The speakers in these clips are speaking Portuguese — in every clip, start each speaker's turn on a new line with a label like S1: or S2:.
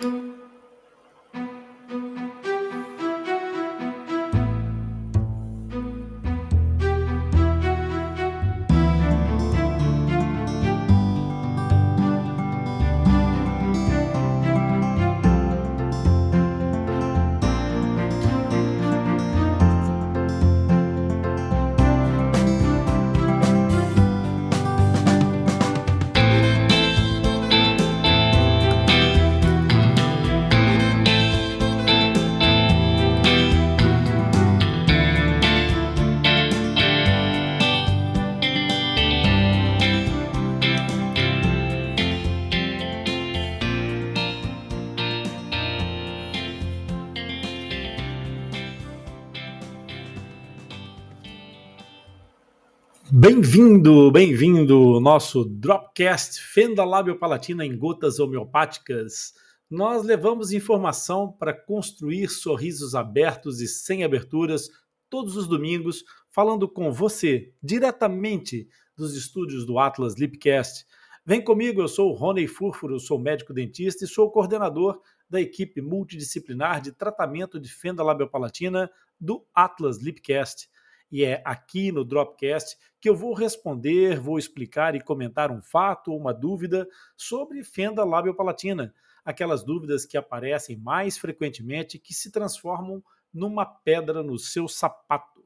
S1: Mm-hmm. Bem-vindo, bem-vindo, nosso Dropcast Fenda Lábio Palatina em Gotas Homeopáticas. Nós levamos informação para construir sorrisos abertos e sem aberturas todos os domingos, falando com você diretamente dos estúdios do Atlas Lipcast. Vem comigo, eu sou o Rony Furfuro, sou médico dentista e sou coordenador da equipe multidisciplinar de tratamento de fenda labiopalatina do Atlas Lipcast e é aqui no Dropcast que eu vou responder, vou explicar e comentar um fato ou uma dúvida sobre fenda labiopalatina, aquelas dúvidas que aparecem mais frequentemente que se transformam numa pedra no seu sapato.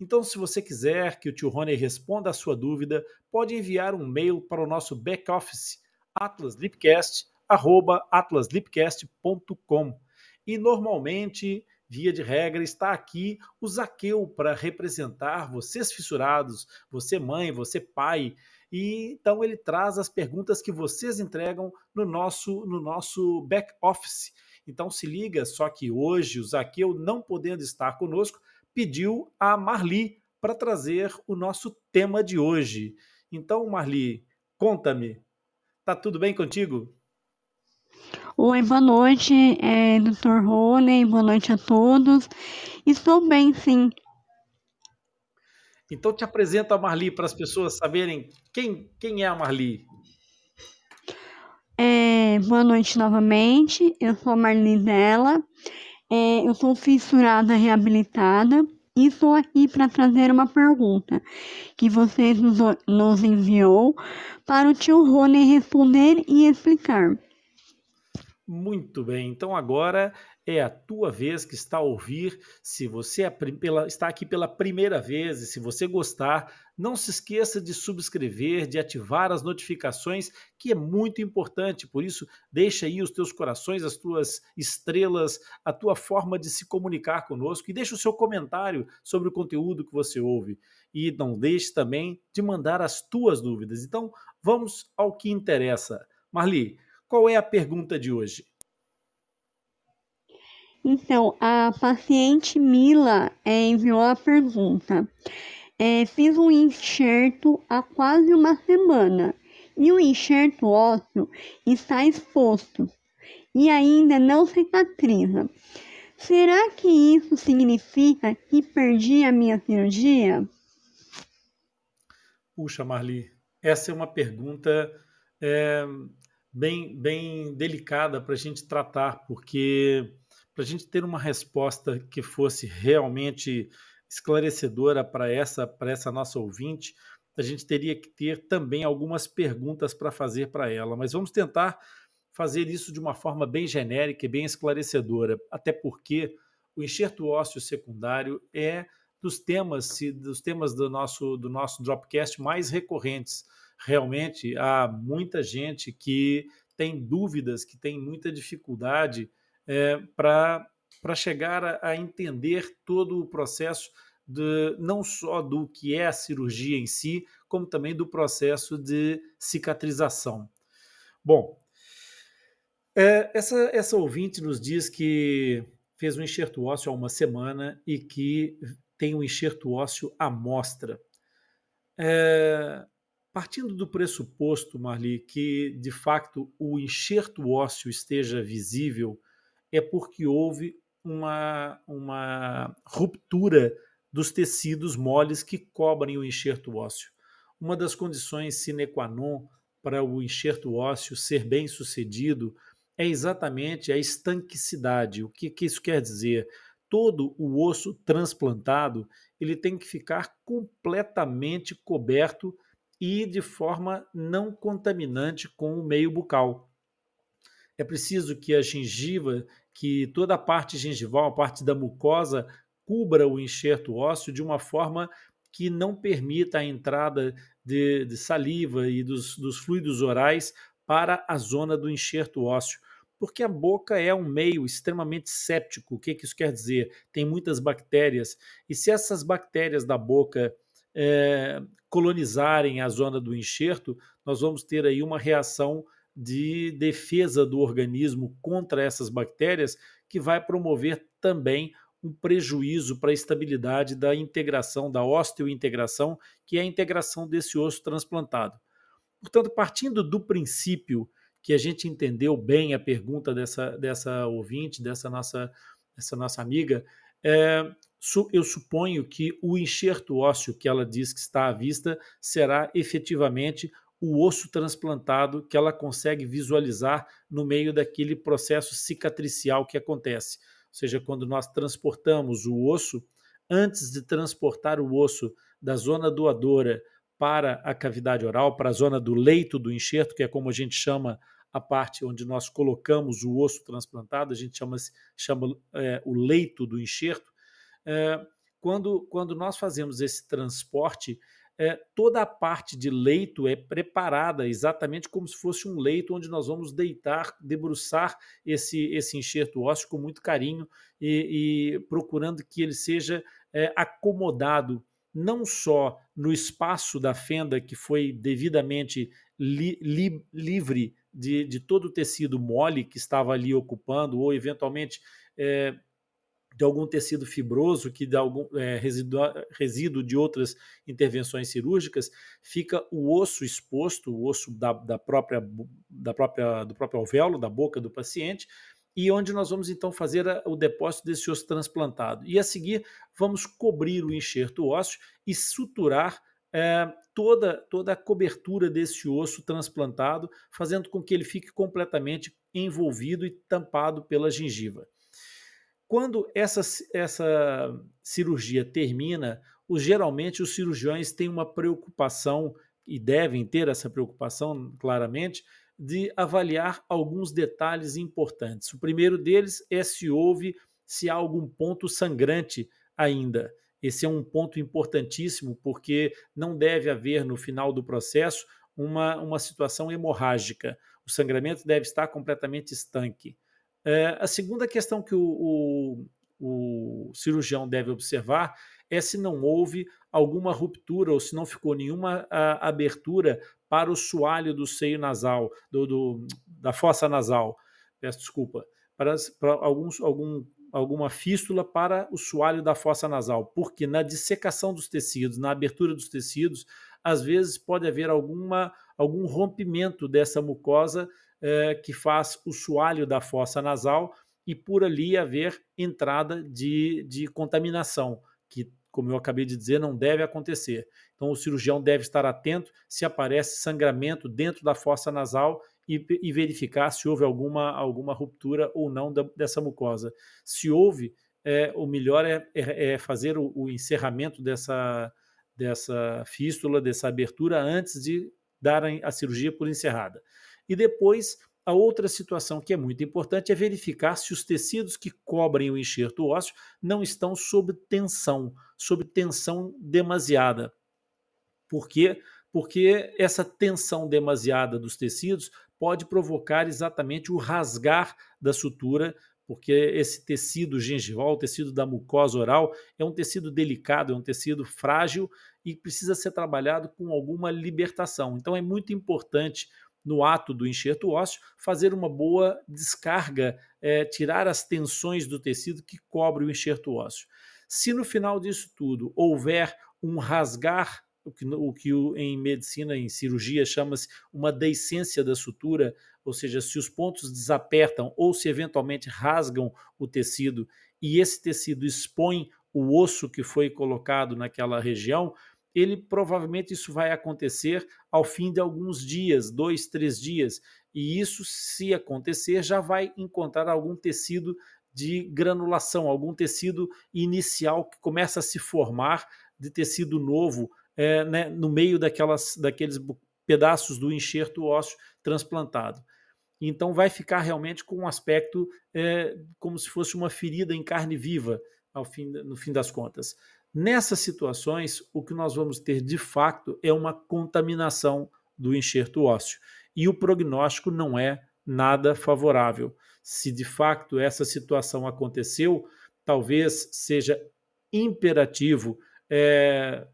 S1: Então, se você quiser que o tio Rony responda a sua dúvida, pode enviar um mail para o nosso back-office atlaslipcast.com e normalmente via de regra, está aqui o Zaqueu para representar vocês fissurados, você mãe, você pai. E então ele traz as perguntas que vocês entregam no nosso no nosso back office. Então se liga, só que hoje o Zaqueu, não podendo estar conosco, pediu a Marli para trazer o nosso tema de hoje. Então, Marli, conta-me, tá tudo bem contigo?
S2: Oi, boa noite, é, Dr. Rony, boa noite a todos. Estou bem, sim.
S1: Então te apresento a Marli para as pessoas saberem quem, quem é a Marli.
S2: É, boa noite novamente, eu sou a Marli dela, é, eu sou fissurada reabilitada e estou aqui para trazer uma pergunta que vocês nos, nos enviou para o tio Rony responder e explicar.
S1: Muito bem, então agora é a tua vez que está a ouvir. Se você é pela, está aqui pela primeira vez e se você gostar, não se esqueça de subscrever, de ativar as notificações, que é muito importante. Por isso, deixa aí os teus corações, as tuas estrelas, a tua forma de se comunicar conosco e deixa o seu comentário sobre o conteúdo que você ouve. E não deixe também de mandar as tuas dúvidas. Então, vamos ao que interessa. Marli, qual é a pergunta de hoje?
S2: Então, a paciente Mila é, enviou a pergunta. É, fiz um enxerto há quase uma semana e o enxerto ósseo está exposto e ainda não cicatriza. Será que isso significa que perdi a minha cirurgia?
S1: Puxa, Marli, essa é uma pergunta é, bem, bem delicada para a gente tratar, porque para a gente ter uma resposta que fosse realmente esclarecedora para essa, essa nossa ouvinte, a gente teria que ter também algumas perguntas para fazer para ela. Mas vamos tentar fazer isso de uma forma bem genérica e bem esclarecedora, até porque o enxerto ósseo secundário é dos temas dos temas do nosso do nosso Dropcast mais recorrentes realmente há muita gente que tem dúvidas, que tem muita dificuldade é, para chegar a, a, entender todo o processo, de, não só do que é a cirurgia em si, como também do processo de cicatrização. Bom, é, essa, essa ouvinte nos diz que fez um enxerto ósseo há uma semana e que tem um enxerto ósseo à mostra. É, Partindo do pressuposto, Marli, que de facto o enxerto ósseo esteja visível, é porque houve uma, uma ruptura dos tecidos moles que cobrem o enxerto ósseo. Uma das condições sine qua non para o enxerto ósseo ser bem sucedido é exatamente a estanquicidade. O que, que isso quer dizer? Todo o osso transplantado ele tem que ficar completamente coberto e de forma não contaminante com o meio bucal. É preciso que a gengiva, que toda a parte gengival, a parte da mucosa, cubra o enxerto ósseo de uma forma que não permita a entrada de, de saliva e dos, dos fluidos orais para a zona do enxerto ósseo porque a boca é um meio extremamente séptico. O que, que isso quer dizer? Tem muitas bactérias, e se essas bactérias da boca é, colonizarem a zona do enxerto, nós vamos ter aí uma reação de defesa do organismo contra essas bactérias, que vai promover também um prejuízo para a estabilidade da integração, da osteointegração, que é a integração desse osso transplantado. Portanto, partindo do princípio que a gente entendeu bem a pergunta dessa, dessa ouvinte, dessa nossa, dessa nossa amiga, é, eu suponho que o enxerto ósseo que ela diz que está à vista será efetivamente o osso transplantado que ela consegue visualizar no meio daquele processo cicatricial que acontece. Ou seja, quando nós transportamos o osso, antes de transportar o osso da zona doadora para a cavidade oral, para a zona do leito do enxerto, que é como a gente chama a parte onde nós colocamos o osso transplantado, a gente chama, chama é, o leito do enxerto. É, quando, quando nós fazemos esse transporte, é, toda a parte de leito é preparada exatamente como se fosse um leito onde nós vamos deitar, debruçar esse, esse enxerto ósseo com muito carinho e, e procurando que ele seja é, acomodado não só no espaço da fenda que foi devidamente li, li, livre de, de, todo o tecido mole que estava ali ocupando, ou eventualmente é, de algum tecido fibroso que dá algum é, resíduo, resíduo de outras intervenções cirúrgicas, fica o osso exposto, o osso da, da, própria, da própria, do próprio alvéolo, da boca do paciente, e onde nós vamos então fazer o depósito desse osso transplantado. E a seguir, vamos cobrir o enxerto ósseo e suturar é, toda, toda a cobertura desse osso transplantado, fazendo com que ele fique completamente envolvido e tampado pela gengiva. Quando essa, essa cirurgia termina, os, geralmente os cirurgiões têm uma preocupação, e devem ter essa preocupação claramente, de avaliar alguns detalhes importantes. O primeiro deles é se houve, se há algum ponto sangrante ainda. Esse é um ponto importantíssimo, porque não deve haver no final do processo uma, uma situação hemorrágica. O sangramento deve estar completamente estanque. É, a segunda questão que o, o, o cirurgião deve observar é se não houve alguma ruptura ou se não ficou nenhuma a, abertura para o soalho do seio nasal, do, do, da fossa nasal. Peço desculpa. Para, para alguns, algum, alguma fístula para o soalho da fossa nasal, porque na dissecação dos tecidos, na abertura dos tecidos, às vezes pode haver alguma, algum rompimento dessa mucosa eh, que faz o soalho da fossa nasal e por ali haver entrada de, de contaminação, que como eu acabei de dizer, não deve acontecer. Então, o cirurgião deve estar atento se aparece sangramento dentro da fossa nasal e, e verificar se houve alguma, alguma ruptura ou não da, dessa mucosa. Se houve, é, o melhor é, é, é fazer o, o, encerramento dessa, dessa fístula, dessa abertura, antes de dar a cirurgia por encerrada. E depois a outra situação que é muito importante é verificar se os tecidos que cobrem o enxerto ósseo não estão sob tensão, sob tensão demasiada. Por quê? Porque essa tensão demasiada dos tecidos pode provocar exatamente o rasgar da sutura, porque esse tecido gengival, o tecido da mucosa oral, é um tecido delicado, é um tecido frágil e precisa ser trabalhado com alguma libertação. Então é muito importante no ato do enxerto ósseo, fazer uma boa descarga, é, tirar as tensões do tecido que cobre o enxerto ósseo. Se no final disso tudo houver um rasgar, o que, o que em medicina, em cirurgia, chama-se uma deiscência da sutura, ou seja, se os pontos desapertam ou se eventualmente rasgam o tecido e esse tecido expõe o osso que foi colocado naquela região, ele provavelmente isso vai acontecer ao fim de alguns dias, dois, três dias. E isso, se acontecer, já vai encontrar algum tecido de granulação, algum tecido inicial que começa a se formar de tecido novo é, né, no meio daquelas, daqueles pedaços do enxerto ósseo transplantado. Então vai ficar realmente com um aspecto é, como se fosse uma ferida em carne viva, ao fim, no fim das contas. Nessas situações, o que nós vamos ter de fato é uma contaminação do enxerto ósseo. E o prognóstico não é nada favorável. Se de fato essa situação aconteceu, talvez seja imperativo é,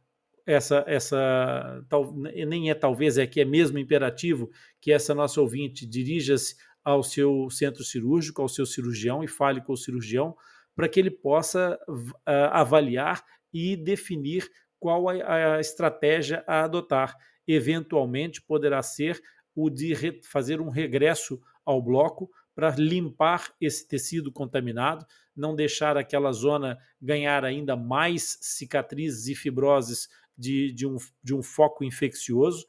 S1: essa, essa tal, nem é talvez, é que é mesmo imperativo que essa nossa ouvinte dirija-se ao seu centro cirúrgico, ao seu cirurgião e fale com o cirurgião para que ele possa uh, avaliar e definir qual a, a, estratégia a adotar. Eventualmente poderá ser o de fazer um regresso ao bloco para limpar esse tecido contaminado, não deixar aquela zona ganhar ainda mais cicatrizes e fibroses de, de, um, de um foco infeccioso,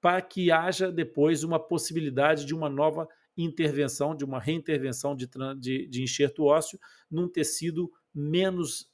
S1: para que haja depois uma possibilidade de uma nova intervenção, de uma reintervenção de, de, de enxerto ósseo num tecido menos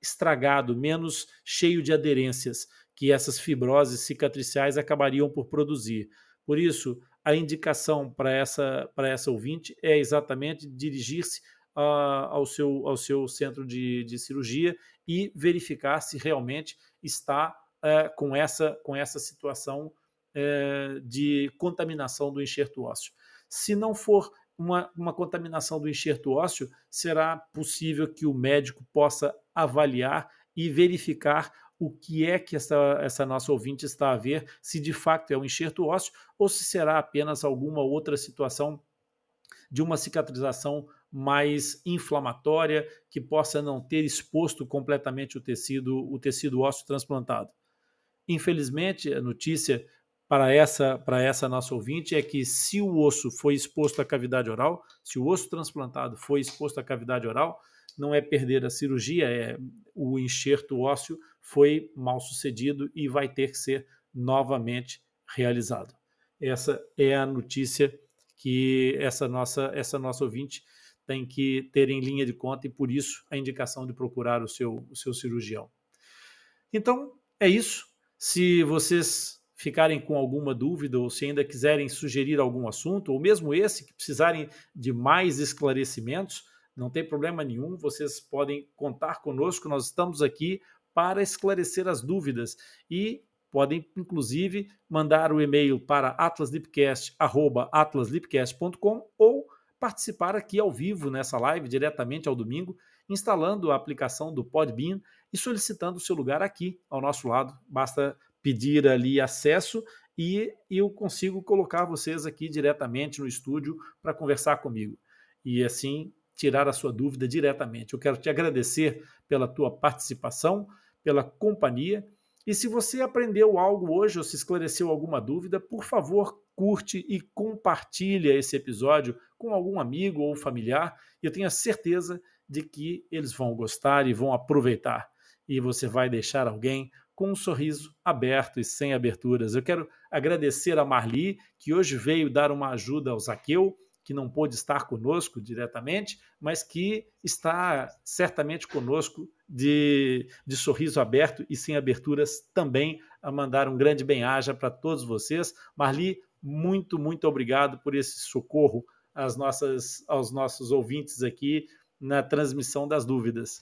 S1: estragado, menos cheio de aderências que essas fibroses cicatriciais acabariam por produzir. Por isso, a indicação para essa, para essa ouvinte é exatamente dirigir-se ao, seu, ao seu centro de, de cirurgia e verificar se realmente está é, com, essa, com essa situação é, de contaminação do enxerto ósseo. Se não for uma, uma contaminação do enxerto ósseo, será possível que o médico possa avaliar e verificar o que é que essa, essa nossa ouvinte está a ver, se de fato é um enxerto ósseo ou se será apenas alguma outra situação de uma cicatrização mais inflamatória, que possa não ter exposto completamente o tecido, o tecido ósseo transplantado. Infelizmente, a notícia para essa, para essa nossa ouvinte é que se o osso foi exposto à cavidade oral, se o osso transplantado foi exposto à cavidade oral, não é perder a cirurgia, é o enxerto ósseo foi mal sucedido e vai ter que ser novamente realizado. Essa é a notícia que essa nossa essa nossa ouvinte tem que ter em linha de conta e por isso a indicação de procurar o seu, o seu cirurgião. Então, é isso. Se vocês ficarem com alguma dúvida ou se ainda quiserem sugerir algum assunto, ou mesmo esse que precisarem de mais esclarecimentos, não tem problema nenhum, vocês podem contar conosco, nós estamos aqui para esclarecer as dúvidas e podem inclusive mandar o e-mail para atlaslipcast@atlaslipcast.com ou participar aqui ao vivo nessa live, diretamente ao domingo, instalando a aplicação do Podbean e solicitando o seu lugar aqui ao nosso lado. Basta pedir ali acesso e eu consigo colocar vocês aqui diretamente no estúdio para conversar comigo. E assim tirar a sua dúvida diretamente. Eu quero te agradecer pela tua participação, pela companhia. E se você aprendeu algo hoje ou se esclareceu alguma dúvida, por favor, curte e compartilha esse episódio com algum amigo ou familiar. Eu tenho a certeza de que eles vão gostar e vão aproveitar. E você vai deixar alguém com um sorriso aberto e sem aberturas. Eu quero agradecer a Marli, que hoje veio dar uma ajuda ao Zaqueu, que não pôde estar conosco diretamente, mas que está certamente conosco de, de sorriso aberto e sem aberturas também, a mandar um grande bem-aja para todos vocês. Marli, muito, muito obrigado por esse socorro às nossas, aos nossos ouvintes aqui na transmissão das dúvidas.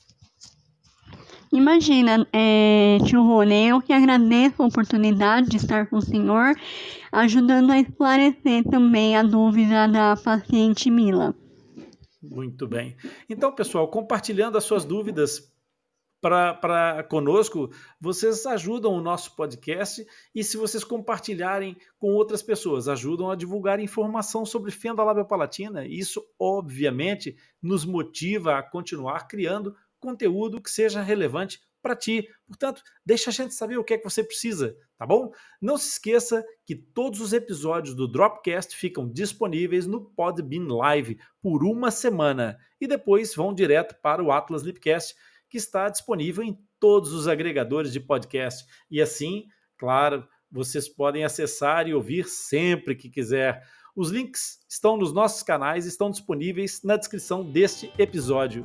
S2: Imagina, é, tio Rony, eu que agradeço a oportunidade de estar com o senhor, ajudando a esclarecer também a dúvida da paciente Mila.
S1: Muito bem. Então, pessoal, compartilhando as suas dúvidas para conosco, vocês ajudam o nosso podcast e se vocês compartilharem com outras pessoas, ajudam a divulgar informação sobre fenda labiopalatina. Isso, obviamente, nos motiva a continuar criando conteúdo que seja relevante para ti. Portanto, deixa a gente saber o que é que você precisa, tá bom? Não se esqueça que todos os episódios do Dropcast ficam disponíveis no Podbean Live por uma semana e depois vão direto para o Atlas Lipcast que está disponível em todos os agregadores de podcast. E assim, claro, vocês podem acessar e ouvir sempre que quiser. Os links estão nos nossos canais, estão disponíveis na descrição deste episódio.